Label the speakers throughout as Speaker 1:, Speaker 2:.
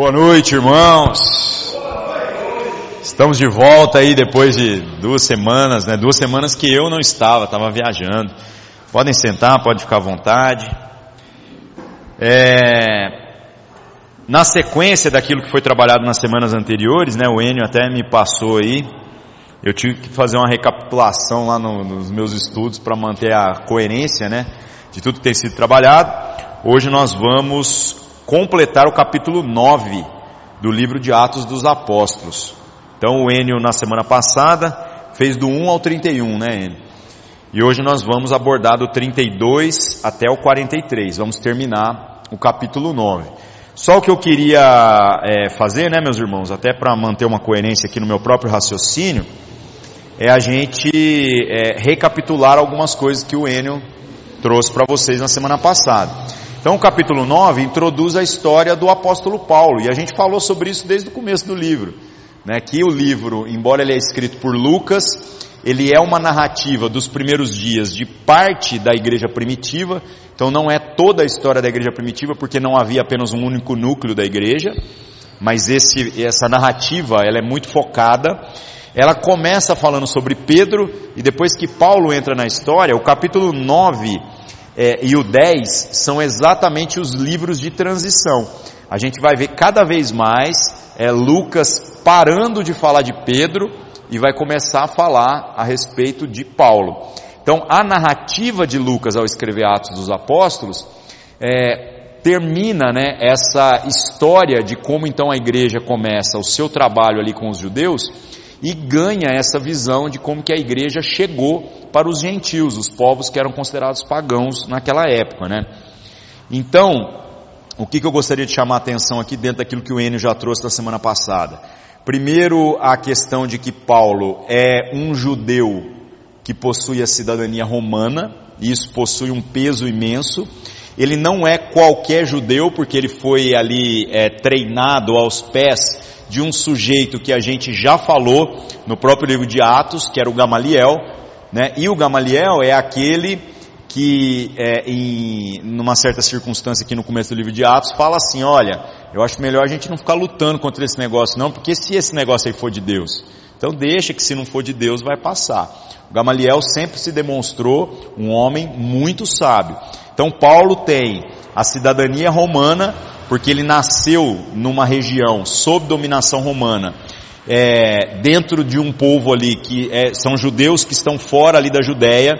Speaker 1: Boa noite, irmãos. Estamos de volta aí depois de duas semanas, né? Duas semanas que eu não estava, estava viajando. Podem sentar, pode ficar à vontade. É, na sequência daquilo que foi trabalhado nas semanas anteriores, né? O Enio até me passou aí. Eu tive que fazer uma recapitulação lá no, nos meus estudos para manter a coerência, né? De tudo que tem sido trabalhado. Hoje nós vamos completar o capítulo 9 do livro de Atos dos Apóstolos. Então o Enio na semana passada fez do 1 ao 31, né Enio? E hoje nós vamos abordar do 32 até o 43. Vamos terminar o capítulo 9. Só o que eu queria é, fazer, né, meus irmãos, até para manter uma coerência aqui no meu próprio raciocínio, é a gente é, recapitular algumas coisas que o Enio trouxe para vocês na semana passada. Então o capítulo 9 introduz a história do apóstolo Paulo, e a gente falou sobre isso desde o começo do livro. Né, que o livro, embora ele é escrito por Lucas, ele é uma narrativa dos primeiros dias de parte da igreja primitiva, então não é toda a história da igreja primitiva, porque não havia apenas um único núcleo da igreja, mas esse, essa narrativa ela é muito focada. Ela começa falando sobre Pedro, e depois que Paulo entra na história, o capítulo 9 é, e o 10 são exatamente os livros de transição. A gente vai ver cada vez mais é, Lucas parando de falar de Pedro e vai começar a falar a respeito de Paulo. Então, a narrativa de Lucas ao escrever Atos dos Apóstolos é, termina né, essa história de como então a igreja começa o seu trabalho ali com os judeus e ganha essa visão de como que a igreja chegou para os gentios, os povos que eram considerados pagãos naquela época, né? Então, o que, que eu gostaria de chamar a atenção aqui dentro daquilo que o Enio já trouxe da semana passada? Primeiro, a questão de que Paulo é um judeu que possui a cidadania romana, e isso possui um peso imenso. Ele não é qualquer judeu, porque ele foi ali é, treinado aos pés de um sujeito que a gente já falou no próprio livro de Atos, que era o Gamaliel, né? E o Gamaliel é aquele que, é, em numa certa circunstância aqui no começo do livro de Atos, fala assim: olha, eu acho melhor a gente não ficar lutando contra esse negócio, não, porque se esse negócio aí for de Deus, então deixa que se não for de Deus vai passar. O Gamaliel sempre se demonstrou um homem muito sábio. Então Paulo tem a cidadania romana porque ele nasceu numa região sob dominação romana, é, dentro de um povo ali que é, são judeus que estão fora ali da Judéia.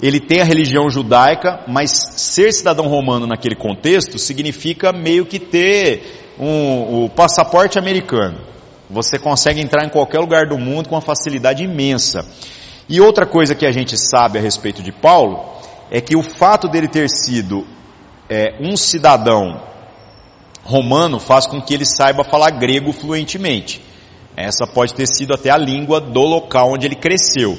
Speaker 1: Ele tem a religião judaica, mas ser cidadão romano naquele contexto significa meio que ter um, o passaporte americano. Você consegue entrar em qualquer lugar do mundo com uma facilidade imensa. E outra coisa que a gente sabe a respeito de Paulo é que o fato dele ter sido é, um cidadão romano faz com que ele saiba falar grego fluentemente. Essa pode ter sido até a língua do local onde ele cresceu.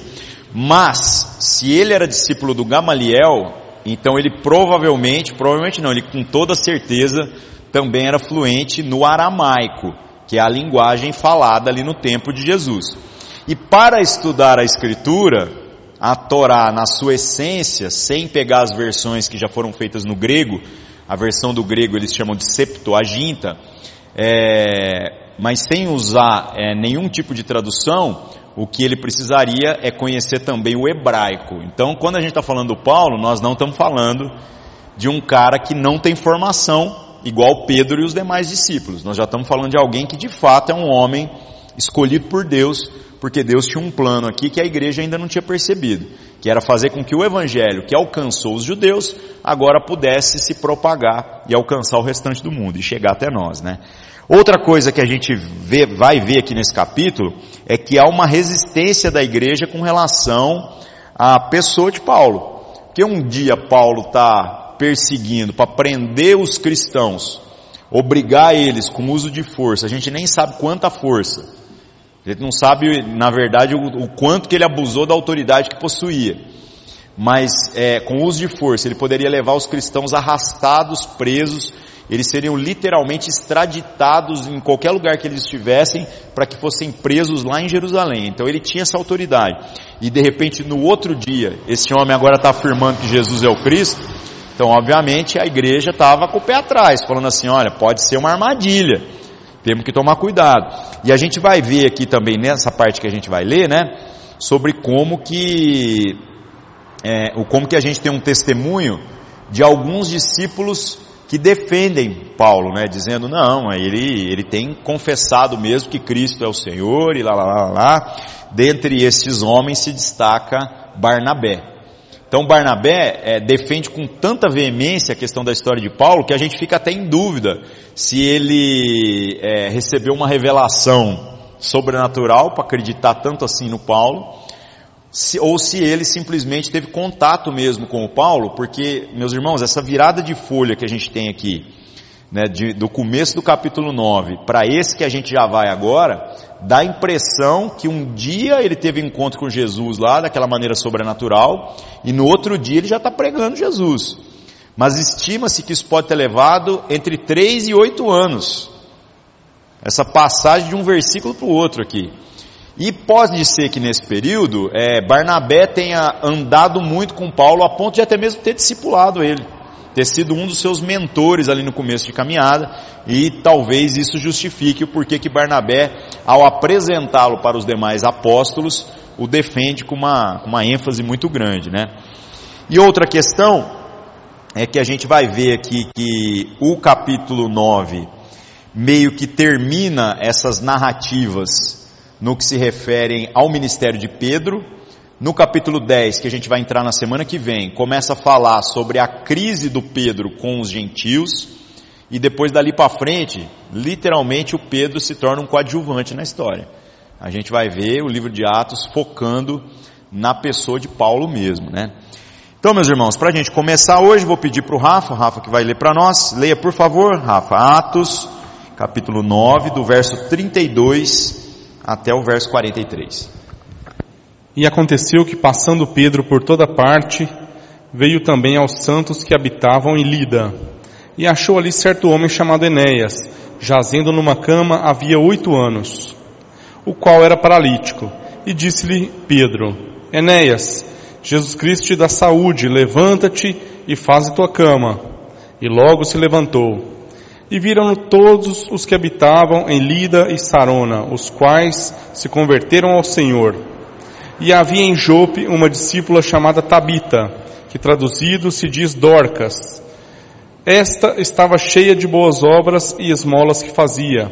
Speaker 1: Mas, se ele era discípulo do Gamaliel, então ele provavelmente, provavelmente não, ele com toda certeza também era fluente no aramaico, que é a linguagem falada ali no tempo de Jesus. E para estudar a escritura, a Torá na sua essência, sem pegar as versões que já foram feitas no grego, a versão do grego eles chamam de Septuaginta, é, mas sem usar é, nenhum tipo de tradução, o que ele precisaria é conhecer também o hebraico. Então, quando a gente está falando do Paulo, nós não estamos falando de um cara que não tem formação, igual Pedro e os demais discípulos. Nós já estamos falando de alguém que de fato é um homem escolhido por Deus, porque Deus tinha um plano aqui que a igreja ainda não tinha percebido que era fazer com que o evangelho que alcançou os judeus agora pudesse se propagar e alcançar o restante do mundo e chegar até nós, né? Outra coisa que a gente vê, vai ver aqui nesse capítulo é que há uma resistência da igreja com relação à pessoa de Paulo. Porque um dia Paulo está perseguindo para prender os cristãos, obrigar eles com uso de força, a gente nem sabe quanta força, a gente não sabe, na verdade, o, o quanto que ele abusou da autoridade que possuía. Mas é, com uso de força, ele poderia levar os cristãos arrastados, presos, eles seriam literalmente extraditados em qualquer lugar que eles estivessem para que fossem presos lá em Jerusalém. Então ele tinha essa autoridade. E de repente no outro dia, esse homem agora está afirmando que Jesus é o Cristo. Então, obviamente, a igreja estava com o pé atrás, falando assim: olha, pode ser uma armadilha, temos que tomar cuidado. E a gente vai ver aqui também, nessa parte que a gente vai ler, né, sobre como que, é, como que a gente tem um testemunho de alguns discípulos que defendem Paulo, né, dizendo, não, ele, ele tem confessado mesmo que Cristo é o Senhor, e lá, lá, lá, lá. Dentre esses homens se destaca Barnabé. Então Barnabé é, defende com tanta veemência a questão da história de Paulo que a gente fica até em dúvida se ele é, recebeu uma revelação sobrenatural para acreditar tanto assim no Paulo, se, ou se ele simplesmente teve contato mesmo com o Paulo, porque, meus irmãos, essa virada de folha que a gente tem aqui, né, de, do começo do capítulo 9 para esse que a gente já vai agora, dá a impressão que um dia ele teve encontro com Jesus lá, daquela maneira sobrenatural, e no outro dia ele já está pregando Jesus. Mas estima-se que isso pode ter levado entre 3 e 8 anos. Essa passagem de um versículo para o outro aqui. E pode ser que nesse período, é, Barnabé tenha andado muito com Paulo a ponto de até mesmo ter discipulado ele ter sido um dos seus mentores ali no começo de caminhada, e talvez isso justifique o porquê que Barnabé, ao apresentá-lo para os demais apóstolos, o defende com uma, uma ênfase muito grande, né? E outra questão é que a gente vai ver aqui que o capítulo 9 meio que termina essas narrativas no que se referem ao ministério de Pedro, no capítulo 10, que a gente vai entrar na semana que vem, começa a falar sobre a crise do Pedro com os gentios, e depois dali para frente, literalmente o Pedro se torna um coadjuvante na história. A gente vai ver o livro de Atos focando na pessoa de Paulo mesmo, né? Então, meus irmãos, para a gente começar hoje, vou pedir para o Rafa, Rafa que vai ler para nós, leia por favor, Rafa, Atos, capítulo 9, do verso 32 até o verso 43.
Speaker 2: E aconteceu que, passando Pedro por toda parte, veio também aos santos que habitavam em Lida, e achou ali certo homem chamado Enéas, jazendo numa cama havia oito anos, o qual era paralítico, e disse-lhe Pedro, Enéas, Jesus Cristo te dá saúde, levanta-te e faz a tua cama. E logo se levantou. E viram-no todos os que habitavam em Lida e Sarona, os quais se converteram ao Senhor. E havia em Jope uma discípula chamada Tabita, que traduzido se diz Dorcas. Esta estava cheia de boas obras e esmolas que fazia.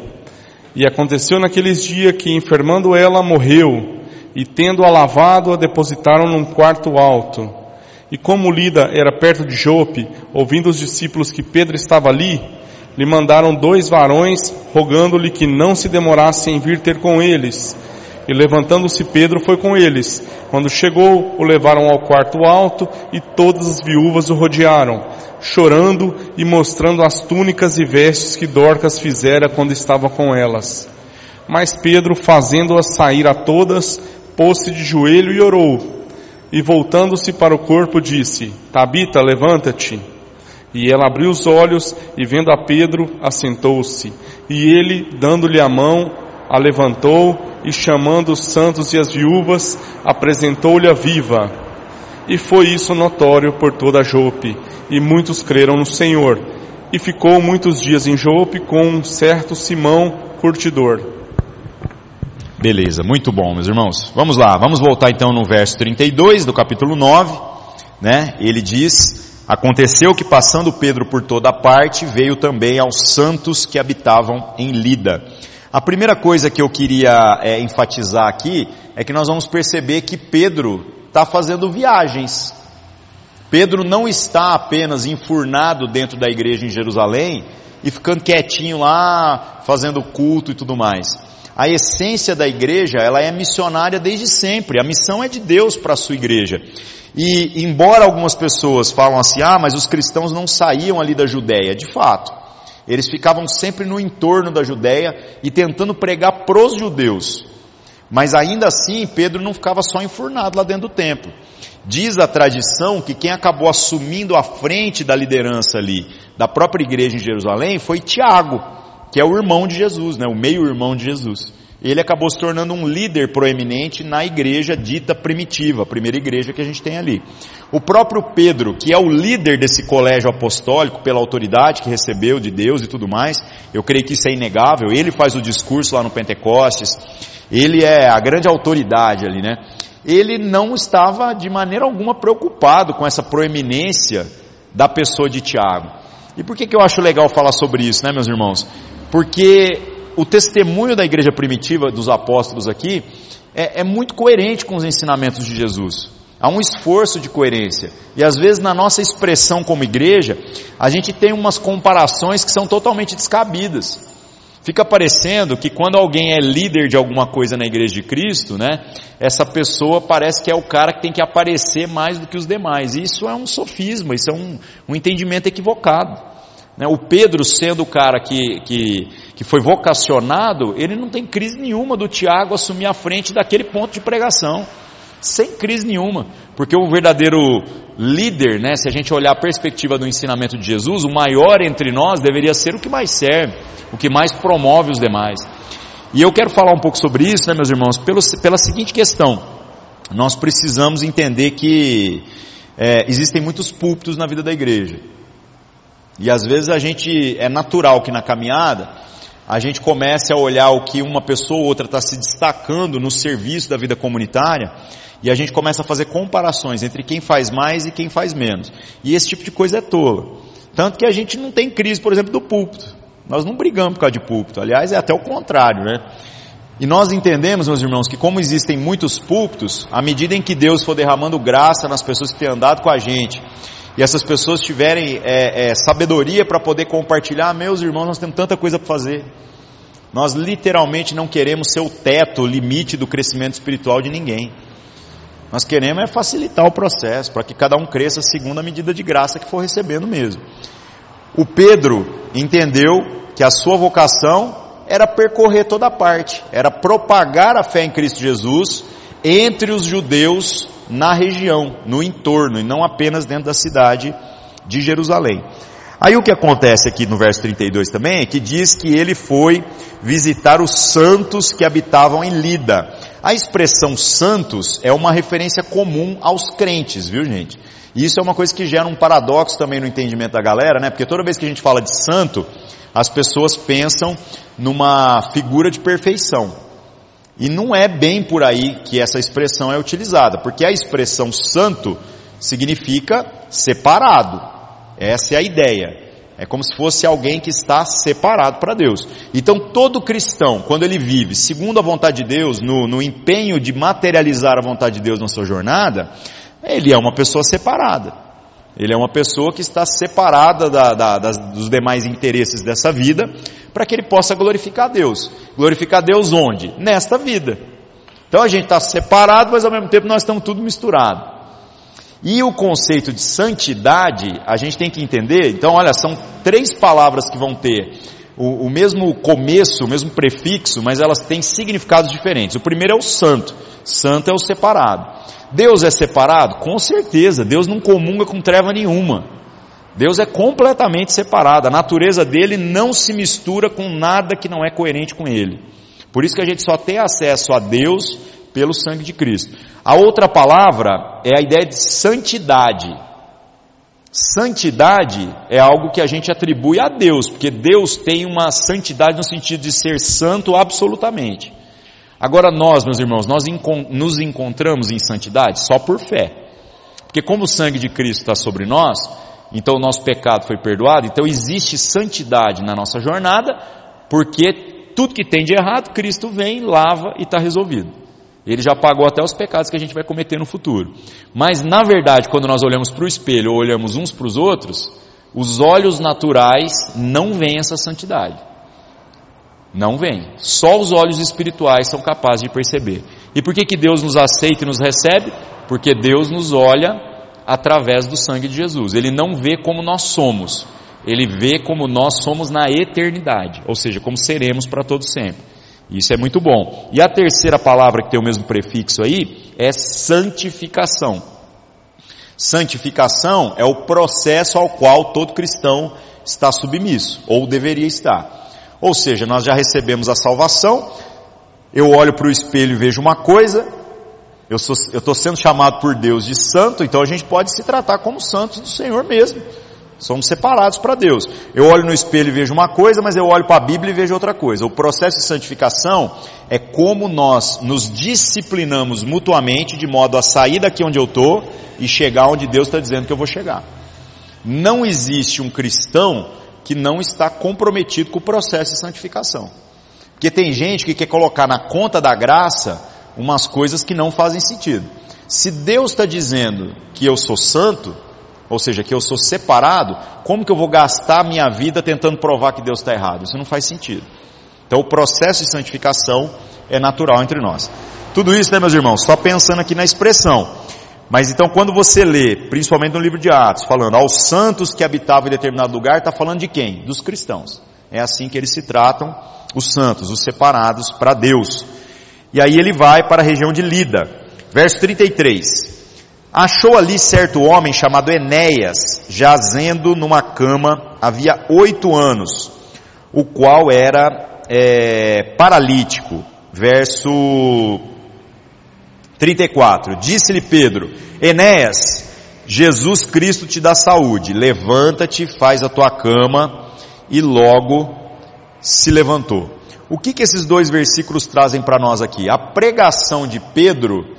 Speaker 2: E aconteceu naqueles dias que, enfermando ela, morreu, e tendo-a lavado, a depositaram num quarto alto. E como Lida era perto de Jope, ouvindo os discípulos que Pedro estava ali, lhe mandaram dois varões, rogando-lhe que não se demorasse em vir ter com eles. E levantando-se Pedro foi com eles. Quando chegou, o levaram ao quarto alto e todas as viúvas o rodearam, chorando e mostrando as túnicas e vestes que Dorcas fizera quando estava com elas. Mas Pedro, fazendo-as sair a todas, pôs-se de joelho e orou. E voltando-se para o corpo, disse: Tabita, levanta-te. E ela abriu os olhos e vendo a Pedro, assentou-se. E ele, dando-lhe a mão, a levantou e chamando os santos e as viúvas, apresentou-lhe a viva. E foi isso notório por toda Jope, e muitos creram no Senhor. E ficou muitos dias em Jope com um certo Simão curtidor.
Speaker 1: Beleza, muito bom, meus irmãos. Vamos lá, vamos voltar então no verso 32 do capítulo 9, né? Ele diz: Aconteceu que passando Pedro por toda parte, veio também aos santos que habitavam em Lida a primeira coisa que eu queria é, enfatizar aqui é que nós vamos perceber que Pedro está fazendo viagens. Pedro não está apenas enfurnado dentro da igreja em Jerusalém e ficando quietinho lá, fazendo culto e tudo mais. A essência da igreja, ela é missionária desde sempre. A missão é de Deus para a sua igreja. E embora algumas pessoas falam assim, ah, mas os cristãos não saíam ali da Judéia, de fato. Eles ficavam sempre no entorno da Judéia e tentando pregar pros judeus. Mas ainda assim, Pedro não ficava só enfurnado lá dentro do templo. Diz a tradição que quem acabou assumindo a frente da liderança ali, da própria igreja em Jerusalém, foi Tiago, que é o irmão de Jesus, né? o meio-irmão de Jesus. Ele acabou se tornando um líder proeminente na igreja dita primitiva, a primeira igreja que a gente tem ali. O próprio Pedro, que é o líder desse colégio apostólico pela autoridade que recebeu de Deus e tudo mais, eu creio que isso é inegável, ele faz o discurso lá no Pentecostes, ele é a grande autoridade ali, né? Ele não estava de maneira alguma preocupado com essa proeminência da pessoa de Tiago. E por que, que eu acho legal falar sobre isso, né, meus irmãos? Porque o testemunho da igreja primitiva dos apóstolos aqui é, é muito coerente com os ensinamentos de Jesus. Há um esforço de coerência. E às vezes na nossa expressão como igreja, a gente tem umas comparações que são totalmente descabidas. Fica parecendo que quando alguém é líder de alguma coisa na igreja de Cristo, né, essa pessoa parece que é o cara que tem que aparecer mais do que os demais. Isso é um sofisma, isso é um, um entendimento equivocado. Né? O Pedro, sendo o cara que, que, que foi vocacionado, ele não tem crise nenhuma do Tiago assumir a frente daquele ponto de pregação sem crise nenhuma, porque o verdadeiro líder, né, se a gente olhar a perspectiva do ensinamento de Jesus, o maior entre nós deveria ser o que mais serve, o que mais promove os demais. E eu quero falar um pouco sobre isso, né, meus irmãos, pelo, pela seguinte questão: nós precisamos entender que é, existem muitos púlpitos na vida da igreja, e às vezes a gente é natural que na caminhada a gente comece a olhar o que uma pessoa ou outra está se destacando no serviço da vida comunitária e a gente começa a fazer comparações entre quem faz mais e quem faz menos. E esse tipo de coisa é tola. Tanto que a gente não tem crise, por exemplo, do púlpito. Nós não brigamos por causa de púlpito. Aliás, é até o contrário, né? E nós entendemos, meus irmãos, que como existem muitos púlpitos, à medida em que Deus for derramando graça nas pessoas que têm andado com a gente, e essas pessoas tiverem é, é, sabedoria para poder compartilhar, meus irmãos, nós temos tanta coisa para fazer. Nós literalmente não queremos ser o teto, o limite do crescimento espiritual de ninguém. Nós queremos é facilitar o processo, para que cada um cresça segundo a medida de graça que for recebendo mesmo. O Pedro entendeu que a sua vocação era percorrer toda a parte, era propagar a fé em Cristo Jesus entre os judeus na região, no entorno, e não apenas dentro da cidade de Jerusalém. Aí o que acontece aqui no verso 32 também é que diz que ele foi visitar os santos que habitavam em Lida. A expressão santos é uma referência comum aos crentes, viu gente? E isso é uma coisa que gera um paradoxo também no entendimento da galera, né? Porque toda vez que a gente fala de santo, as pessoas pensam numa figura de perfeição. E não é bem por aí que essa expressão é utilizada, porque a expressão santo significa separado. Essa é a ideia. É como se fosse alguém que está separado para Deus. Então, todo cristão, quando ele vive segundo a vontade de Deus, no, no empenho de materializar a vontade de Deus na sua jornada, ele é uma pessoa separada. Ele é uma pessoa que está separada da, da, das, dos demais interesses dessa vida, para que ele possa glorificar a Deus. Glorificar a Deus onde? Nesta vida. Então a gente está separado, mas ao mesmo tempo nós estamos tudo misturado. E o conceito de santidade, a gente tem que entender, então olha, são três palavras que vão ter o, o, mesmo começo, o mesmo prefixo, mas elas têm significados diferentes. O primeiro é o santo. Santo é o separado. Deus é separado? Com certeza. Deus não comunga com treva nenhuma. Deus é completamente separado. A natureza dele não se mistura com nada que não é coerente com ele. Por isso que a gente só tem acesso a Deus pelo sangue de Cristo. A outra palavra é a ideia de santidade. Santidade é algo que a gente atribui a Deus, porque Deus tem uma santidade no sentido de ser santo absolutamente. Agora nós, meus irmãos, nós nos encontramos em santidade só por fé. Porque como o sangue de Cristo está sobre nós, então o nosso pecado foi perdoado, então existe santidade na nossa jornada, porque tudo que tem de errado, Cristo vem, lava e está resolvido. Ele já pagou até os pecados que a gente vai cometer no futuro. Mas, na verdade, quando nós olhamos para o espelho ou olhamos uns para os outros, os olhos naturais não veem essa santidade. Não vem. Só os olhos espirituais são capazes de perceber. E por que, que Deus nos aceita e nos recebe? Porque Deus nos olha através do sangue de Jesus. Ele não vê como nós somos. Ele vê como nós somos na eternidade. Ou seja, como seremos para todo sempre. Isso é muito bom. E a terceira palavra que tem o mesmo prefixo aí é santificação. Santificação é o processo ao qual todo cristão está submisso, ou deveria estar. Ou seja, nós já recebemos a salvação, eu olho para o espelho e vejo uma coisa, eu estou sendo chamado por Deus de santo, então a gente pode se tratar como santos do Senhor mesmo. Somos separados para Deus. Eu olho no espelho e vejo uma coisa, mas eu olho para a Bíblia e vejo outra coisa. O processo de santificação é como nós nos disciplinamos mutuamente de modo a sair daqui onde eu estou e chegar onde Deus está dizendo que eu vou chegar. Não existe um cristão que não está comprometido com o processo de santificação. Porque tem gente que quer colocar na conta da graça umas coisas que não fazem sentido. Se Deus está dizendo que eu sou santo, ou seja, que eu sou separado, como que eu vou gastar minha vida tentando provar que Deus está errado? Isso não faz sentido. Então o processo de santificação é natural entre nós. Tudo isso, né, meus irmãos? Só pensando aqui na expressão. Mas então quando você lê, principalmente no livro de Atos, falando aos santos que habitavam em determinado lugar, está falando de quem? Dos cristãos. É assim que eles se tratam, os santos, os separados para Deus. E aí ele vai para a região de Lida. Verso 33 achou ali certo homem chamado Enéas, jazendo numa cama havia oito anos, o qual era é, paralítico. Verso 34. Disse-lhe Pedro: Enéas, Jesus Cristo te dá saúde, levanta-te, faz a tua cama, e logo se levantou. O que, que esses dois versículos trazem para nós aqui? A pregação de Pedro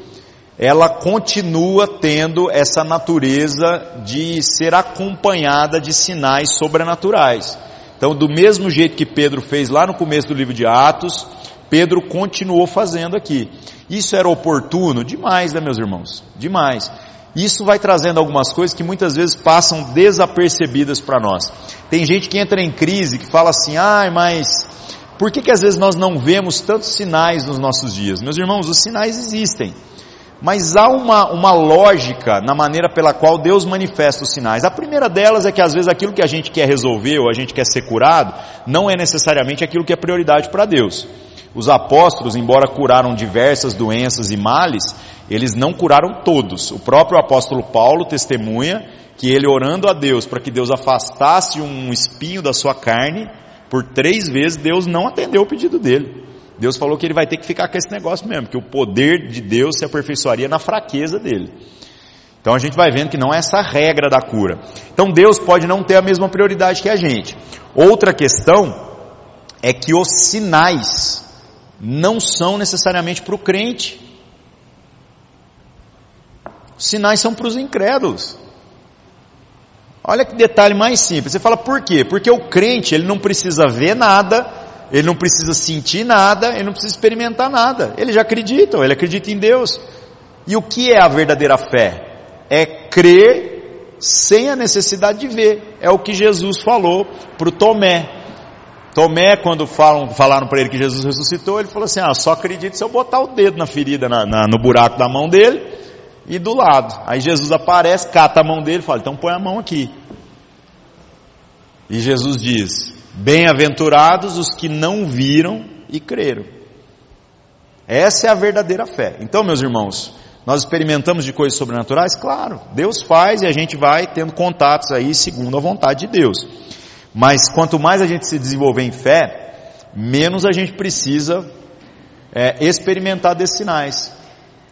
Speaker 1: ela continua tendo essa natureza de ser acompanhada de sinais sobrenaturais. Então, do mesmo jeito que Pedro fez lá no começo do livro de Atos, Pedro continuou fazendo aqui. Isso era oportuno? Demais, né, meus irmãos? Demais. Isso vai trazendo algumas coisas que muitas vezes passam desapercebidas para nós. Tem gente que entra em crise, que fala assim, ai, ah, mas por que, que às vezes nós não vemos tantos sinais nos nossos dias? Meus irmãos, os sinais existem. Mas há uma, uma lógica na maneira pela qual Deus manifesta os sinais. A primeira delas é que às vezes aquilo que a gente quer resolver ou a gente quer ser curado, não é necessariamente aquilo que é prioridade para Deus. Os apóstolos, embora curaram diversas doenças e males, eles não curaram todos. O próprio apóstolo Paulo testemunha que ele orando a Deus para que Deus afastasse um espinho da sua carne, por três vezes Deus não atendeu o pedido dele. Deus falou que ele vai ter que ficar com esse negócio mesmo, que o poder de Deus se aperfeiçoaria na fraqueza dele. Então a gente vai vendo que não é essa regra da cura. Então Deus pode não ter a mesma prioridade que a gente. Outra questão é que os sinais não são necessariamente para o crente. Os sinais são para os incrédulos. Olha que detalhe mais simples. Você fala por quê? Porque o crente ele não precisa ver nada ele não precisa sentir nada, ele não precisa experimentar nada. Ele já acredita, ele acredita em Deus. E o que é a verdadeira fé? É crer sem a necessidade de ver. É o que Jesus falou para o Tomé. Tomé, quando falam, falaram para ele que Jesus ressuscitou, ele falou assim: Ah, só acredito se eu botar o dedo na ferida, na, na, no buraco da mão dele e do lado. Aí Jesus aparece, cata a mão dele e fala: Então põe a mão aqui. E Jesus diz: Bem-aventurados os que não viram e creram. Essa é a verdadeira fé. Então, meus irmãos, nós experimentamos de coisas sobrenaturais? Claro, Deus faz e a gente vai tendo contatos aí segundo a vontade de Deus. Mas quanto mais a gente se desenvolver em fé, menos a gente precisa é, experimentar desses sinais.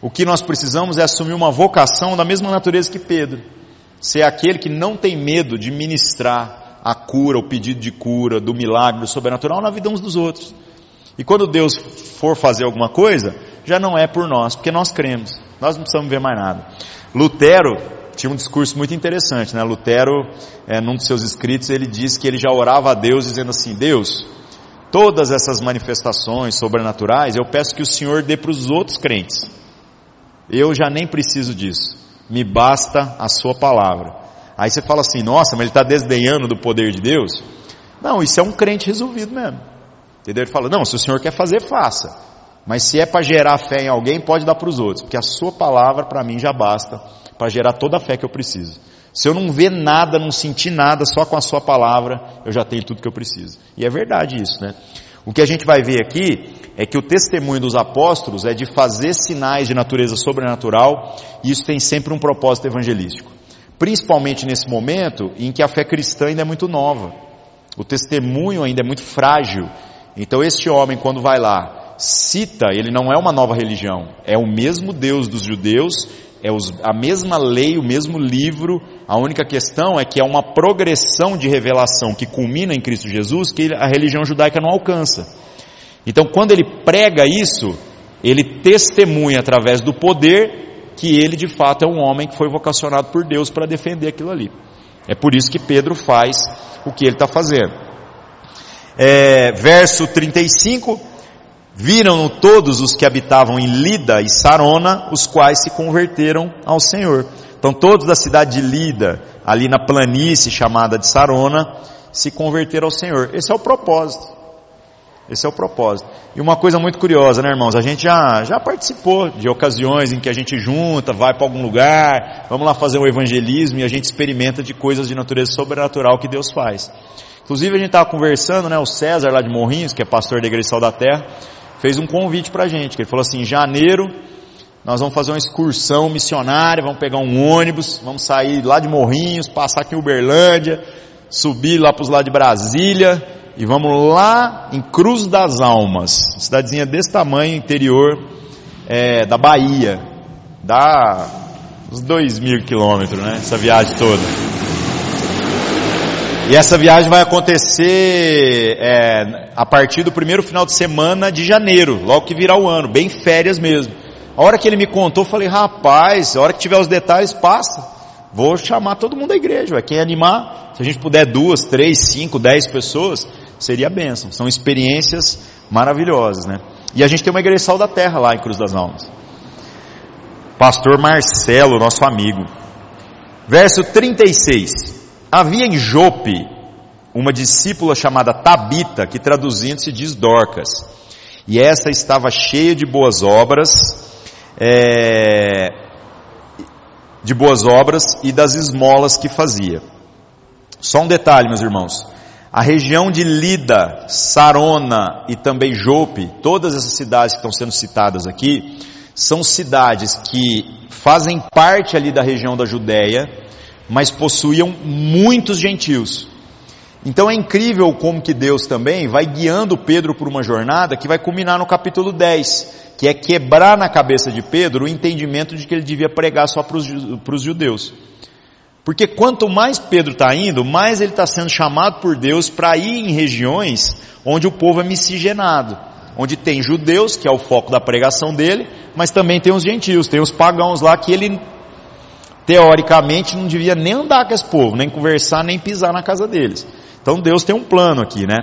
Speaker 1: O que nós precisamos é assumir uma vocação da mesma natureza que Pedro. Ser aquele que não tem medo de ministrar, a cura, o pedido de cura, do milagre, do sobrenatural na vida uns dos outros. E quando Deus for fazer alguma coisa, já não é por nós, porque nós cremos. Nós não precisamos ver mais nada. Lutero tinha um discurso muito interessante, né? Lutero, é, num dos seus escritos, ele diz que ele já orava a Deus dizendo assim: Deus, todas essas manifestações sobrenaturais, eu peço que o Senhor dê para os outros crentes. Eu já nem preciso disso. Me basta a sua palavra. Aí você fala assim, nossa, mas ele está desdenhando do poder de Deus? Não, isso é um crente resolvido mesmo. Entendeu? Ele fala, não, se o Senhor quer fazer, faça. Mas se é para gerar fé em alguém, pode dar para os outros, porque a sua palavra para mim já basta para gerar toda a fé que eu preciso. Se eu não ver nada, não sentir nada, só com a sua palavra, eu já tenho tudo que eu preciso. E é verdade isso, né? O que a gente vai ver aqui é que o testemunho dos apóstolos é de fazer sinais de natureza sobrenatural, e isso tem sempre um propósito evangelístico. Principalmente nesse momento em que a fé cristã ainda é muito nova. O testemunho ainda é muito frágil. Então este homem quando vai lá cita, ele não é uma nova religião, é o mesmo Deus dos judeus, é a mesma lei, o mesmo livro, a única questão é que é uma progressão de revelação que culmina em Cristo Jesus que a religião judaica não alcança. Então, quando ele prega isso, ele testemunha através do poder que ele de fato é um homem que foi vocacionado por Deus para defender aquilo ali. É por isso que Pedro faz o que ele está fazendo. É, verso 35: Viram-no todos os que habitavam em Lida e Sarona, os quais se converteram ao Senhor. Então, todos da cidade de Lida, ali na planície chamada de Sarona, se converteram ao Senhor. Esse é o propósito. Esse é o propósito. E uma coisa muito curiosa, né, irmãos? A gente já, já participou de ocasiões em que a gente junta, vai para algum lugar, vamos lá fazer um evangelismo e a gente experimenta de coisas de natureza sobrenatural que Deus faz. Inclusive a gente estava conversando, né, o César lá de Morrinhos, que é pastor da Igreja Sal da Terra, fez um convite para a gente, que ele falou assim, em janeiro nós vamos fazer uma excursão missionária, vamos pegar um ônibus, vamos sair lá de Morrinhos, passar aqui em Uberlândia, subir lá para os lados de Brasília, e vamos lá em Cruz das Almas, cidadezinha desse tamanho, interior é, da Bahia. Dá uns dois mil quilômetros, né? Essa viagem toda. E essa viagem vai acontecer é, a partir do primeiro final de semana de janeiro, logo que virar o ano, bem férias mesmo. A hora que ele me contou, eu falei, rapaz, a hora que tiver os detalhes, passa. Vou chamar todo mundo da igreja, quem animar, se a gente puder duas, três, cinco, dez pessoas, seria bênção. São experiências maravilhosas, né? E a gente tem uma igreja da terra lá em Cruz das Almas. Pastor Marcelo, nosso amigo. Verso 36. Havia em Jope uma discípula chamada Tabita, que traduzindo se diz Dorcas. E essa estava cheia de boas obras, é, de boas obras e das esmolas que fazia. Só um detalhe, meus irmãos. A região de Lida, Sarona e também Jope, todas essas cidades que estão sendo citadas aqui, são cidades que fazem parte ali da região da Judéia, mas possuíam muitos gentios. Então é incrível como que Deus também vai guiando Pedro por uma jornada que vai culminar no capítulo 10, que é quebrar na cabeça de Pedro o entendimento de que ele devia pregar só para os judeus. Porque quanto mais Pedro está indo, mais ele está sendo chamado por Deus para ir em regiões onde o povo é miscigenado. Onde tem judeus, que é o foco da pregação dele, mas também tem os gentios, tem os pagãos lá que ele, teoricamente, não devia nem andar com esse povo, nem conversar, nem pisar na casa deles. Então Deus tem um plano aqui, né?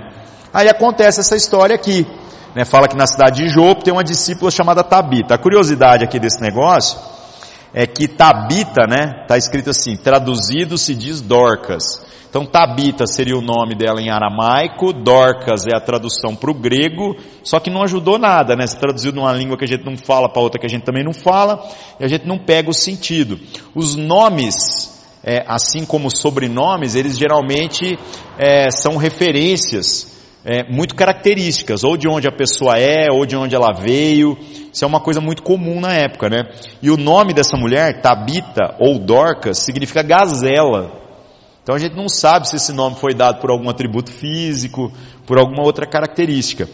Speaker 1: Aí acontece essa história aqui. Né? Fala que na cidade de Jope tem uma discípula chamada Tabita. A curiosidade aqui desse negócio é que Tabita, né, está escrito assim, traduzido se diz Dorcas. Então Tabita seria o nome dela em aramaico, Dorcas é a tradução para o grego, só que não ajudou nada, né? Se traduziu de uma língua que a gente não fala para outra que a gente também não fala, e a gente não pega o sentido. Os nomes, é, assim como sobrenomes, eles geralmente é, são referências é, muito características, ou de onde a pessoa é, ou de onde ela veio. Isso é uma coisa muito comum na época, né? E o nome dessa mulher, Tabita ou Dorcas, significa gazela. Então a gente não sabe se esse nome foi dado por algum atributo físico, por alguma outra característica.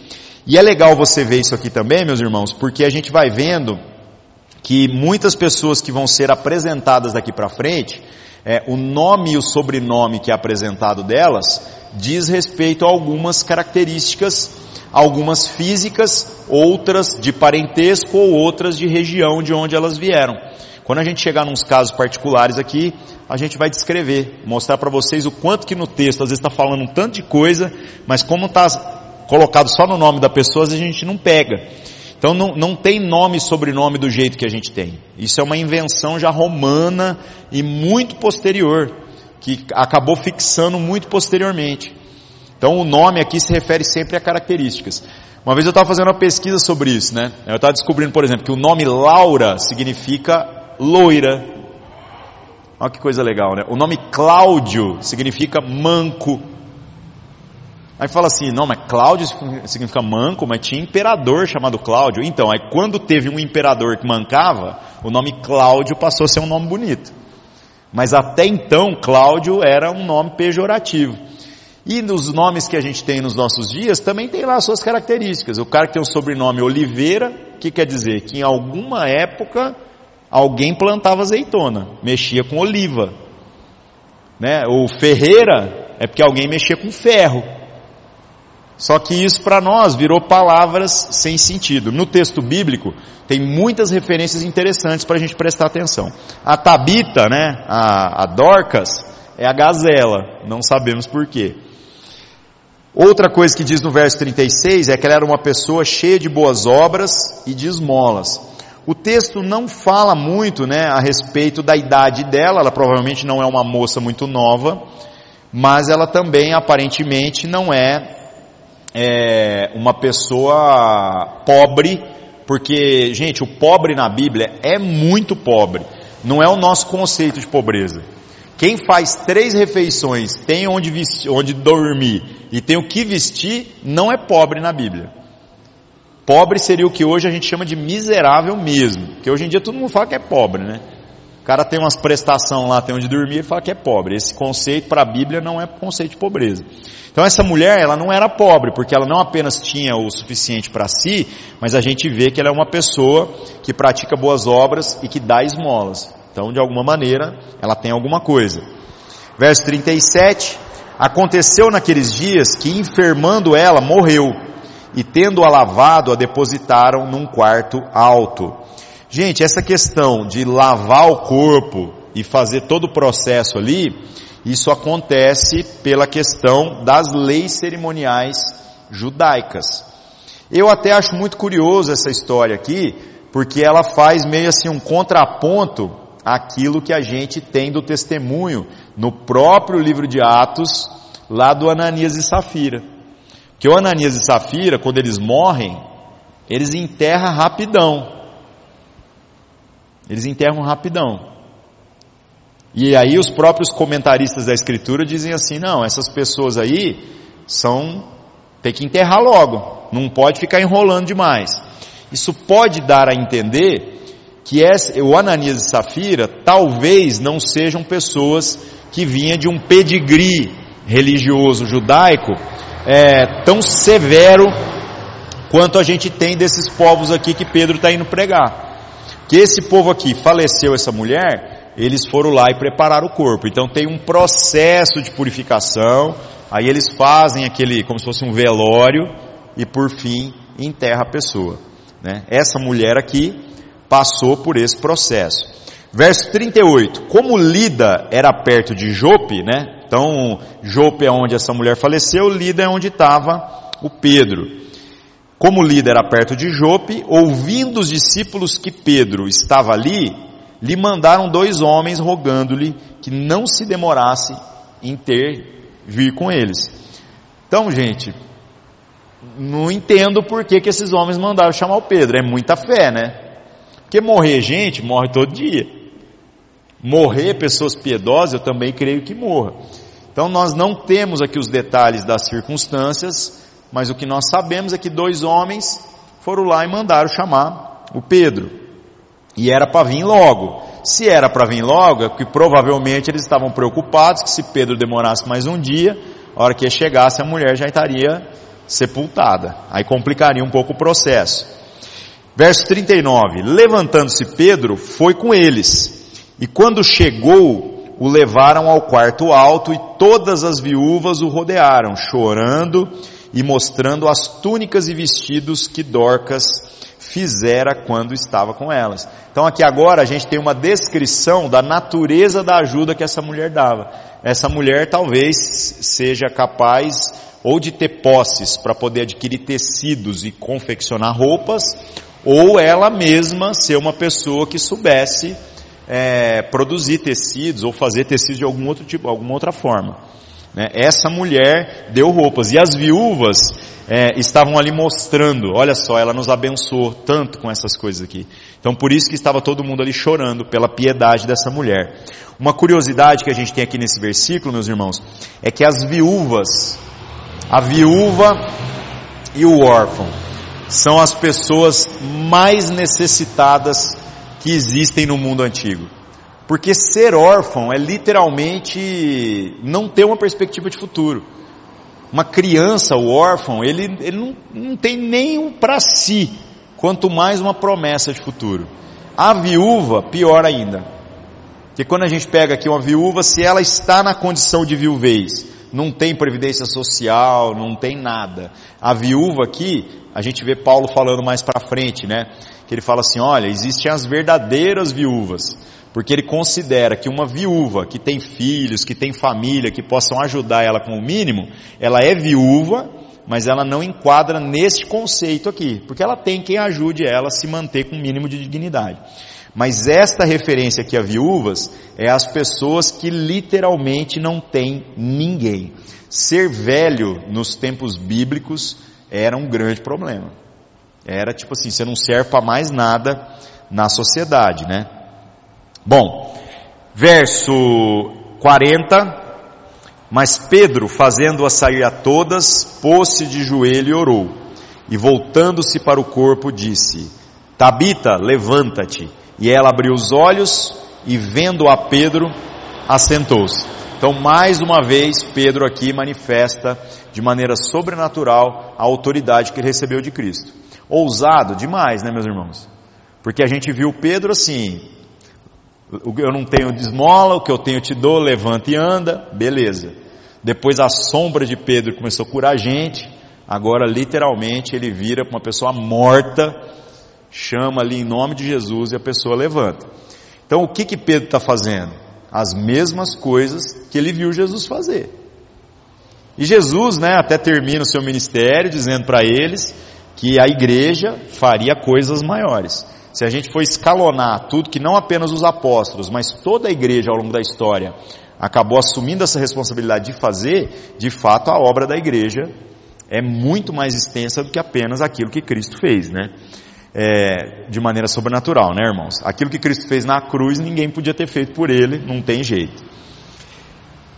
Speaker 1: E é legal você ver isso aqui também, meus irmãos, porque a gente vai vendo que muitas pessoas que vão ser apresentadas daqui para frente, é, o nome e o sobrenome que é apresentado delas diz respeito a algumas características, algumas físicas, outras de parentesco ou outras de região de onde elas vieram. Quando a gente chegar nos casos particulares aqui, a gente vai descrever, mostrar para vocês o quanto que no texto às vezes está falando um tanto de coisa, mas como está colocado só no nome da pessoa, a gente não pega. Então não, não tem nome e sobrenome do jeito que a gente tem. Isso é uma invenção já romana e muito posterior que acabou fixando muito posteriormente. Então o nome aqui se refere sempre a características. Uma vez eu estava fazendo uma pesquisa sobre isso, né? Eu estava descobrindo, por exemplo, que o nome Laura significa loira. Olha que coisa legal, né? O nome Cláudio significa manco. Aí fala assim, não, mas Cláudio significa manco, mas tinha imperador chamado Cláudio. Então, aí quando teve um imperador que mancava, o nome Cláudio passou a ser um nome bonito. Mas até então, Cláudio era um nome pejorativo. E nos nomes que a gente tem nos nossos dias também tem lá as suas características. O cara que tem o sobrenome Oliveira, que quer dizer? Que em alguma época alguém plantava azeitona, mexia com oliva. Né? O Ferreira é porque alguém mexia com ferro. Só que isso para nós virou palavras sem sentido. No texto bíblico tem muitas referências interessantes para a gente prestar atenção. A Tabita, né, a, a Dorcas, é a gazela, não sabemos por quê. Outra coisa que diz no verso 36 é que ela era uma pessoa cheia de boas obras e de esmolas. O texto não fala muito né, a respeito da idade dela, ela provavelmente não é uma moça muito nova, mas ela também aparentemente não é, é uma pessoa pobre, porque, gente, o pobre na Bíblia é muito pobre, não é o nosso conceito de pobreza. Quem faz três refeições, tem onde, vestir, onde dormir e tem o que vestir, não é pobre na Bíblia. Pobre seria o que hoje a gente chama de miserável mesmo. Porque hoje em dia todo mundo fala que é pobre, né? O cara tem umas prestações lá, tem onde dormir e fala que é pobre. Esse conceito para a Bíblia não é conceito de pobreza. Então essa mulher, ela não era pobre, porque ela não apenas tinha o suficiente para si, mas a gente vê que ela é uma pessoa que pratica boas obras e que dá esmolas. Então, de alguma maneira, ela tem alguma coisa. Verso 37, aconteceu naqueles dias que enfermando ela, morreu e tendo-a lavado, a depositaram num quarto alto. Gente, essa questão de lavar o corpo e fazer todo o processo ali, isso acontece pela questão das leis cerimoniais judaicas. Eu até acho muito curioso essa história aqui, porque ela faz meio assim um contraponto àquilo que a gente tem do testemunho no próprio livro de Atos, lá do Ananias e Safira. Que o Ananias e Safira, quando eles morrem, eles enterram rapidão. Eles enterram rapidão. E aí os próprios comentaristas da escritura dizem assim, não, essas pessoas aí são, tem que enterrar logo, não pode ficar enrolando demais. Isso pode dar a entender que esse, o Ananias e Safira talvez não sejam pessoas que vinham de um pedigree religioso judaico é, tão severo quanto a gente tem desses povos aqui que Pedro está indo pregar. Que esse povo aqui faleceu essa mulher, eles foram lá e prepararam o corpo. Então tem um processo de purificação, aí eles fazem aquele, como se fosse um velório, e por fim enterra a pessoa. Né? Essa mulher aqui passou por esse processo. Verso 38, como Lida era perto de Jope, né? Então, Jope é onde essa mulher faleceu, Lida é onde estava o Pedro. Como Lida era perto de Jope, ouvindo os discípulos que Pedro estava ali, lhe mandaram dois homens rogando-lhe que não se demorasse em ter vir com eles. Então, gente, não entendo por que, que esses homens mandaram chamar o Pedro. É muita fé, né? Porque morrer gente, morre todo dia morrer pessoas piedosas, eu também creio que morra. Então nós não temos aqui os detalhes das circunstâncias, mas o que nós sabemos é que dois homens foram lá e mandaram chamar o Pedro. E era para vir logo. Se era para vir logo, é porque provavelmente eles estavam preocupados que se Pedro demorasse mais um dia, a hora que chegasse a mulher já estaria sepultada. Aí complicaria um pouco o processo. Verso 39: Levantando-se Pedro, foi com eles. E quando chegou, o levaram ao quarto alto e todas as viúvas o rodearam, chorando e mostrando as túnicas e vestidos que Dorcas fizera quando estava com elas. Então aqui agora a gente tem uma descrição da natureza da ajuda que essa mulher dava. Essa mulher talvez seja capaz ou de ter posses para poder adquirir tecidos e confeccionar roupas, ou ela mesma ser uma pessoa que soubesse é, produzir tecidos ou fazer tecidos de algum outro tipo, alguma outra forma. Né? Essa mulher deu roupas e as viúvas é, estavam ali mostrando, olha só, ela nos abençoou tanto com essas coisas aqui. Então por isso que estava todo mundo ali chorando pela piedade dessa mulher. Uma curiosidade que a gente tem aqui nesse versículo, meus irmãos, é que as viúvas, a viúva e o órfão, são as pessoas mais necessitadas que existem no mundo antigo. Porque ser órfão é literalmente não ter uma perspectiva de futuro. Uma criança, o órfão, ele, ele não, não tem nem para si, quanto mais uma promessa de futuro. A viúva, pior ainda. Porque quando a gente pega aqui uma viúva, se ela está na condição de viuvez, não tem previdência social, não tem nada. A viúva aqui, a gente vê Paulo falando mais para frente, né? Que ele fala assim: olha, existem as verdadeiras viúvas, porque ele considera que uma viúva que tem filhos, que tem família, que possam ajudar ela com o mínimo, ela é viúva, mas ela não enquadra neste conceito aqui, porque ela tem quem ajude ela a se manter com o mínimo de dignidade. Mas esta referência aqui a viúvas é as pessoas que literalmente não têm ninguém. Ser velho nos tempos bíblicos era um grande problema. Era tipo assim, você não serve para mais nada na sociedade, né? Bom, verso 40. Mas Pedro, fazendo-a sair a todas, pôs-se de joelho e orou. E voltando-se para o corpo, disse: Tabita, levanta-te. E ela abriu os olhos e vendo a Pedro, assentou-se. Então, mais uma vez, Pedro aqui manifesta de maneira sobrenatural a autoridade que ele recebeu de Cristo. Ousado demais, né, meus irmãos? Porque a gente viu Pedro assim: eu não tenho desmola, o que eu tenho te dou, levanta e anda, beleza. Depois a sombra de Pedro começou a curar a gente, agora literalmente ele vira para uma pessoa morta chama ali em nome de Jesus e a pessoa levanta. Então o que que Pedro está fazendo? As mesmas coisas que ele viu Jesus fazer. E Jesus, né, até termina o seu ministério dizendo para eles que a igreja faria coisas maiores. Se a gente for escalonar tudo que não apenas os apóstolos, mas toda a igreja ao longo da história acabou assumindo essa responsabilidade de fazer, de fato a obra da igreja é muito mais extensa do que apenas aquilo que Cristo fez, né? é, de maneira sobrenatural, né, irmãos? Aquilo que Cristo fez na cruz, ninguém podia ter feito por ele, não tem jeito.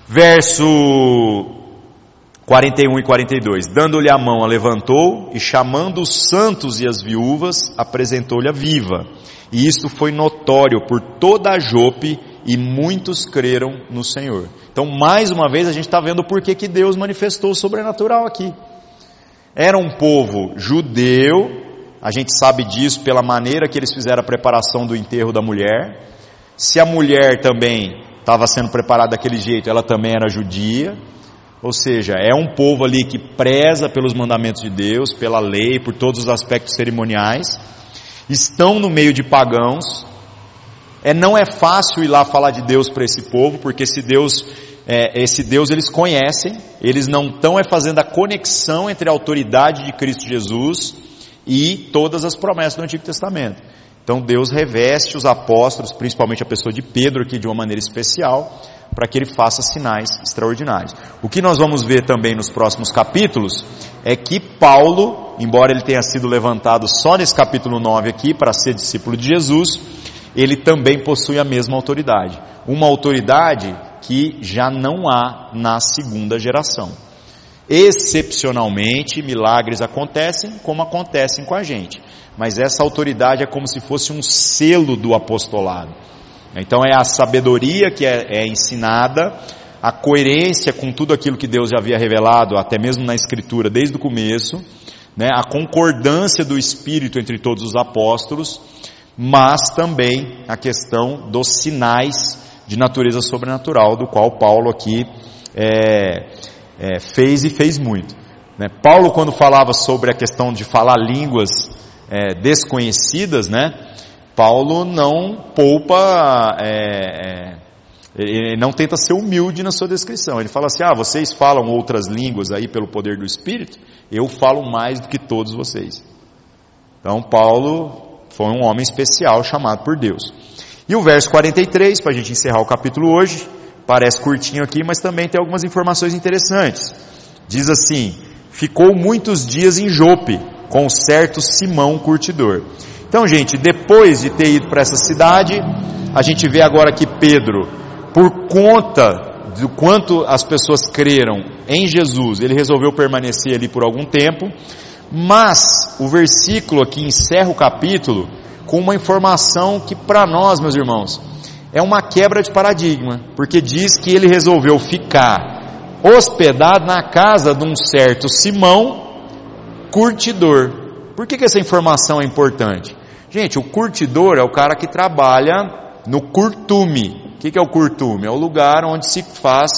Speaker 1: Verso 41 e 42. Dando-lhe a mão, a levantou e chamando os santos e as viúvas, apresentou-lhe a viva. E isto foi notório por toda a Jope e muitos creram no Senhor. Então, mais uma vez, a gente está vendo por que Deus manifestou o sobrenatural aqui. Era um povo judeu, a gente sabe disso pela maneira que eles fizeram a preparação do enterro da mulher. Se a mulher também estava sendo preparada daquele jeito, ela também era judia. Ou seja, é um povo ali que preza pelos mandamentos de Deus, pela lei, por todos os aspectos cerimoniais. Estão no meio de pagãos. É, não é fácil ir lá falar de Deus para esse povo, porque esse Deus, é, esse Deus eles conhecem, eles não estão é fazendo a conexão entre a autoridade de Cristo Jesus e todas as promessas do Antigo Testamento. Então Deus reveste os apóstolos, principalmente a pessoa de Pedro aqui de uma maneira especial, para que ele faça sinais extraordinários. O que nós vamos ver também nos próximos capítulos é que Paulo, embora ele tenha sido levantado só nesse capítulo 9 aqui para ser discípulo de Jesus, ele também possui a mesma autoridade. Uma autoridade que já não há na segunda geração. Excepcionalmente, milagres acontecem como acontecem com a gente. Mas essa autoridade é como se fosse um selo do apostolado. Então é a sabedoria que é, é ensinada, a coerência com tudo aquilo que Deus já havia revelado, até mesmo na Escritura, desde o começo, né, a concordância do Espírito entre todos os apóstolos, mas também a questão dos sinais de natureza sobrenatural, do qual Paulo aqui é, é, fez e fez muito. Né? Paulo, quando falava sobre a questão de falar línguas é, desconhecidas, né? Paulo não poupa, é, é, ele não tenta ser humilde na sua descrição. Ele fala assim: ah, vocês falam outras línguas aí pelo poder do Espírito, eu falo mais do que todos vocês. Então, Paulo foi um homem especial chamado por Deus. E o verso 43, para a gente encerrar o capítulo hoje, Parece curtinho aqui, mas também tem algumas informações interessantes. Diz assim: ficou muitos dias em Jope, com certo Simão curtidor. Então, gente, depois de ter ido para essa cidade, a gente vê agora que Pedro, por conta do quanto as pessoas creram em Jesus, ele resolveu permanecer ali por algum tempo, mas o versículo aqui encerra o capítulo com uma informação que para nós, meus irmãos, é uma quebra de paradigma, porque diz que ele resolveu ficar hospedado na casa de um certo Simão, curtidor. Por que, que essa informação é importante? Gente, o curtidor é o cara que trabalha no curtume. O que, que é o curtume? É o lugar onde se faz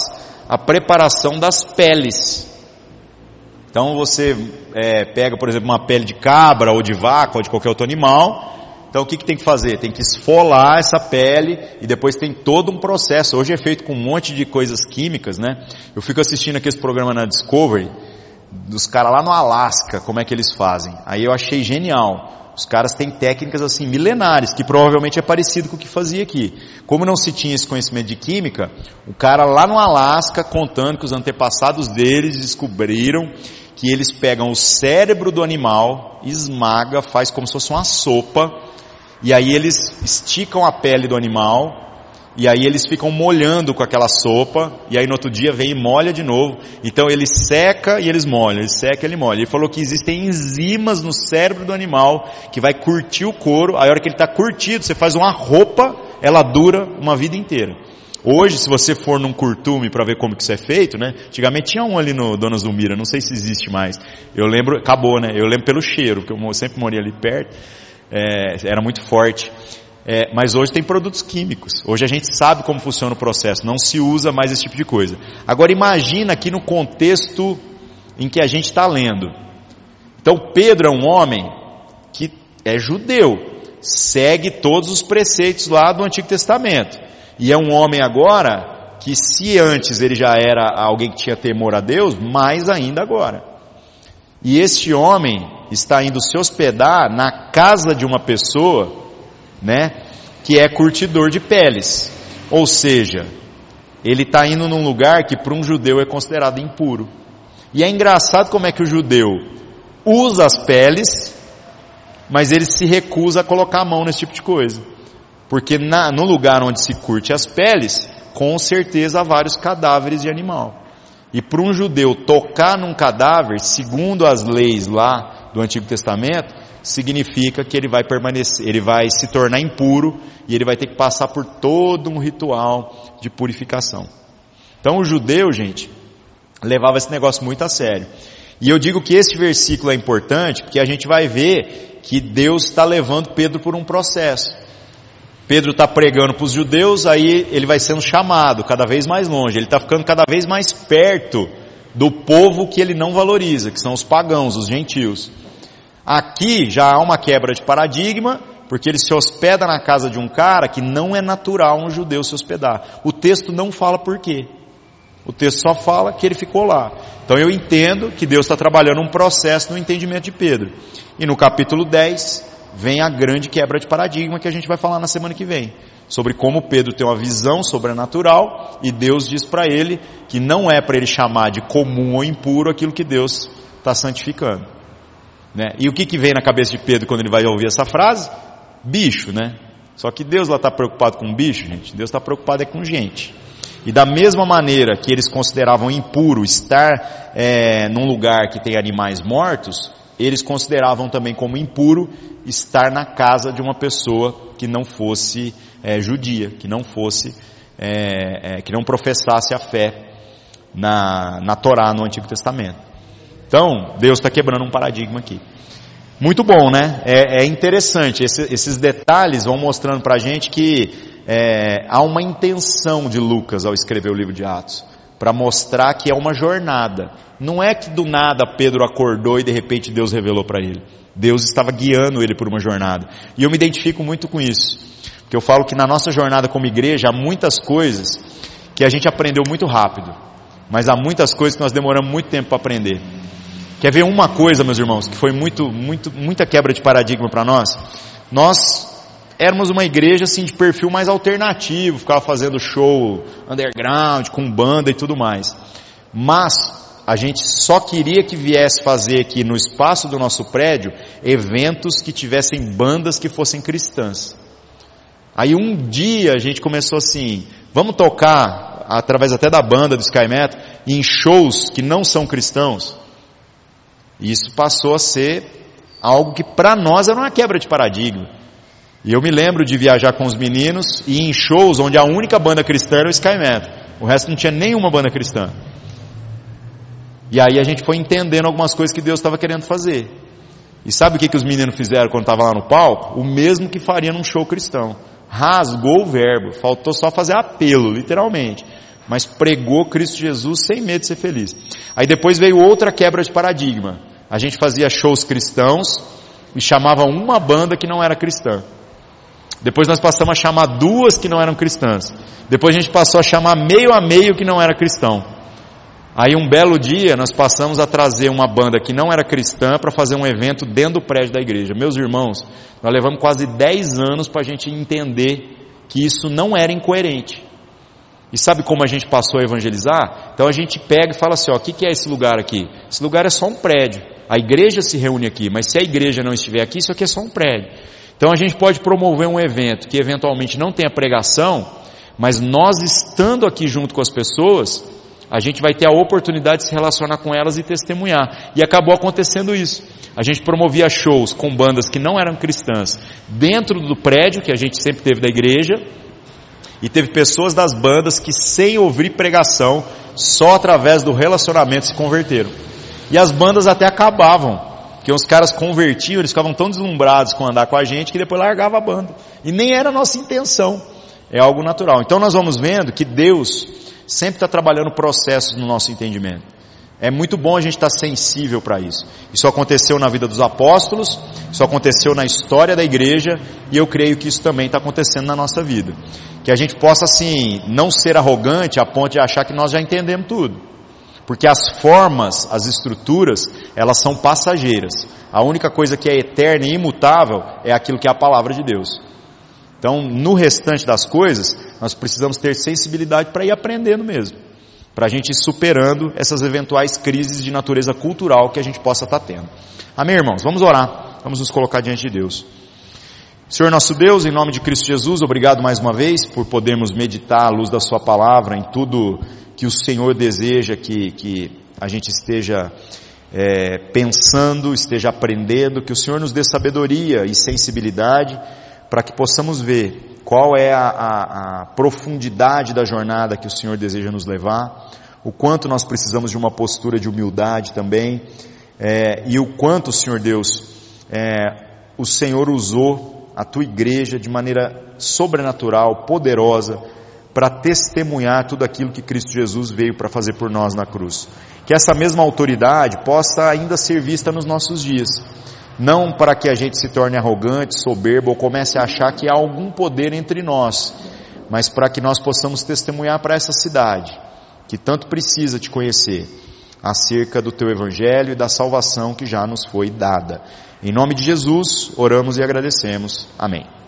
Speaker 1: a preparação das peles. Então você é, pega, por exemplo, uma pele de cabra ou de vaca ou de qualquer outro animal. Então o que, que tem que fazer? Tem que esfolar essa pele e depois tem todo um processo. Hoje é feito com um monte de coisas químicas, né? Eu fico assistindo aquele programa na Discovery dos caras lá no Alasca, como é que eles fazem. Aí eu achei genial. Os caras têm técnicas assim milenares, que provavelmente é parecido com o que fazia aqui. Como não se tinha esse conhecimento de química, o cara lá no Alasca contando que os antepassados deles descobriram que eles pegam o cérebro do animal, esmaga, faz como se fosse uma sopa, e aí eles esticam a pele do animal, e aí eles ficam molhando com aquela sopa, e aí no outro dia vem e molha de novo. Então ele seca e eles molham, ele seca e ele molha. Ele falou que existem enzimas no cérebro do animal que vai curtir o couro, a hora que ele está curtido, você faz uma roupa, ela dura uma vida inteira. Hoje, se você for num curtume para ver como que isso é feito, né? Antigamente tinha um ali no Donas do Mira, não sei se existe mais. Eu lembro, acabou, né? Eu lembro pelo cheiro, porque eu sempre morei ali perto, é, era muito forte. É, mas hoje tem produtos químicos. Hoje a gente sabe como funciona o processo, não se usa mais esse tipo de coisa. Agora imagina aqui no contexto em que a gente está lendo. Então Pedro é um homem que é judeu, segue todos os preceitos lá do Antigo Testamento. E é um homem agora que se antes ele já era alguém que tinha temor a Deus, mais ainda agora. E este homem está indo se hospedar na casa de uma pessoa, né, que é curtidor de peles. Ou seja, ele está indo num lugar que para um judeu é considerado impuro. E é engraçado como é que o judeu usa as peles, mas ele se recusa a colocar a mão nesse tipo de coisa. Porque na, no lugar onde se curte as peles, com certeza há vários cadáveres de animal. E para um judeu tocar num cadáver, segundo as leis lá do Antigo Testamento, significa que ele vai permanecer, ele vai se tornar impuro e ele vai ter que passar por todo um ritual de purificação. Então o judeu, gente, levava esse negócio muito a sério. E eu digo que esse versículo é importante porque a gente vai ver que Deus está levando Pedro por um processo. Pedro está pregando para os judeus, aí ele vai sendo chamado cada vez mais longe, ele está ficando cada vez mais perto do povo que ele não valoriza, que são os pagãos, os gentios. Aqui já há uma quebra de paradigma, porque ele se hospeda na casa de um cara que não é natural um judeu se hospedar. O texto não fala por quê. O texto só fala que ele ficou lá. Então eu entendo que Deus está trabalhando um processo no entendimento de Pedro. E no capítulo 10, vem a grande quebra de paradigma que a gente vai falar na semana que vem. Sobre como Pedro tem uma visão sobrenatural e Deus diz para ele que não é para ele chamar de comum ou impuro aquilo que Deus está santificando. Né? E o que, que vem na cabeça de Pedro quando ele vai ouvir essa frase? Bicho, né? Só que Deus lá está preocupado com bicho, gente. Deus está preocupado é com gente. E da mesma maneira que eles consideravam impuro estar é, num lugar que tem animais mortos, eles consideravam também como impuro estar na casa de uma pessoa que não fosse é, judia, que não fosse, é, é, que não professasse a fé na, na Torá, no Antigo Testamento. Então, Deus está quebrando um paradigma aqui. Muito bom, né? É, é interessante. Esse, esses detalhes vão mostrando para a gente que é, há uma intenção de Lucas ao escrever o livro de Atos para mostrar que é uma jornada. Não é que do nada Pedro acordou e de repente Deus revelou para ele. Deus estava guiando ele por uma jornada. E eu me identifico muito com isso. Porque eu falo que na nossa jornada como igreja há muitas coisas que a gente aprendeu muito rápido. Mas há muitas coisas que nós demoramos muito tempo para aprender. Quer ver uma coisa, meus irmãos, que foi muito, muito, muita quebra de paradigma para nós? Nós éramos uma igreja assim de perfil mais alternativo, ficava fazendo show underground, com banda e tudo mais. Mas a gente só queria que viesse fazer aqui no espaço do nosso prédio eventos que tivessem bandas que fossem cristãs. Aí um dia a gente começou assim, vamos tocar através até da banda do Sky Metal em shows que não são cristãos. Isso passou a ser algo que para nós era uma quebra de paradigma. E eu me lembro de viajar com os meninos e em shows onde a única banda cristã era o Sky Metal. O resto não tinha nenhuma banda cristã. E aí a gente foi entendendo algumas coisas que Deus estava querendo fazer. E sabe o que, que os meninos fizeram quando estavam lá no palco? O mesmo que faria num show cristão. Rasgou o verbo, faltou só fazer apelo, literalmente. Mas pregou Cristo Jesus sem medo de ser feliz. Aí depois veio outra quebra de paradigma. A gente fazia shows cristãos e chamava uma banda que não era cristã. Depois nós passamos a chamar duas que não eram cristãs. Depois a gente passou a chamar meio a meio que não era cristão. Aí um belo dia nós passamos a trazer uma banda que não era cristã para fazer um evento dentro do prédio da igreja. Meus irmãos, nós levamos quase 10 anos para a gente entender que isso não era incoerente. E sabe como a gente passou a evangelizar? Então a gente pega e fala assim: ó, o que, é esse lugar aqui? Esse lugar é só um prédio. A igreja se reúne aqui, mas se a igreja não estiver aqui, isso aqui é só um prédio. Então a gente pode promover um evento que eventualmente não tenha pregação, mas nós estando aqui junto com as pessoas, a gente vai ter a oportunidade de se relacionar com elas e testemunhar. E acabou acontecendo isso. A gente promovia shows com bandas que não eram cristãs dentro do prédio que a gente sempre teve da igreja, e teve pessoas das bandas que sem ouvir pregação, só através do relacionamento se converteram. E as bandas até acabavam, porque os caras convertiam, eles ficavam tão deslumbrados com andar com a gente que depois largava a banda. E nem era a nossa intenção. É algo natural. Então nós vamos vendo que Deus sempre está trabalhando processos no nosso entendimento. É muito bom a gente estar sensível para isso. Isso aconteceu na vida dos apóstolos, isso aconteceu na história da igreja, e eu creio que isso também está acontecendo na nossa vida. Que a gente possa, assim, não ser arrogante a ponto de achar que nós já entendemos tudo. Porque as formas, as estruturas, elas são passageiras. A única coisa que é eterna e imutável é aquilo que é a palavra de Deus. Então, no restante das coisas, nós precisamos ter sensibilidade para ir aprendendo mesmo. Para a gente ir superando essas eventuais crises de natureza cultural que a gente possa estar tá tendo. Amém, irmãos? Vamos orar. Vamos nos colocar diante de Deus. Senhor nosso Deus, em nome de Cristo Jesus, obrigado mais uma vez por podermos meditar à luz da Sua palavra em tudo que o Senhor deseja que, que a gente esteja é, pensando, esteja aprendendo, que o Senhor nos dê sabedoria e sensibilidade para que possamos ver qual é a, a, a, profundidade da jornada que o Senhor deseja nos levar, o quanto nós precisamos de uma postura de humildade também, é, e o quanto, Senhor Deus, é, o Senhor usou a tua igreja de maneira sobrenatural, poderosa, para testemunhar tudo aquilo que Cristo Jesus veio para fazer por nós na cruz. Que essa mesma autoridade possa ainda ser vista nos nossos dias não para que a gente se torne arrogante, soberbo ou comece a achar que há algum poder entre nós, mas para que nós possamos testemunhar para essa cidade, que tanto precisa te conhecer, acerca do teu evangelho e da salvação que já nos foi dada. Em nome de Jesus, oramos e agradecemos. Amém.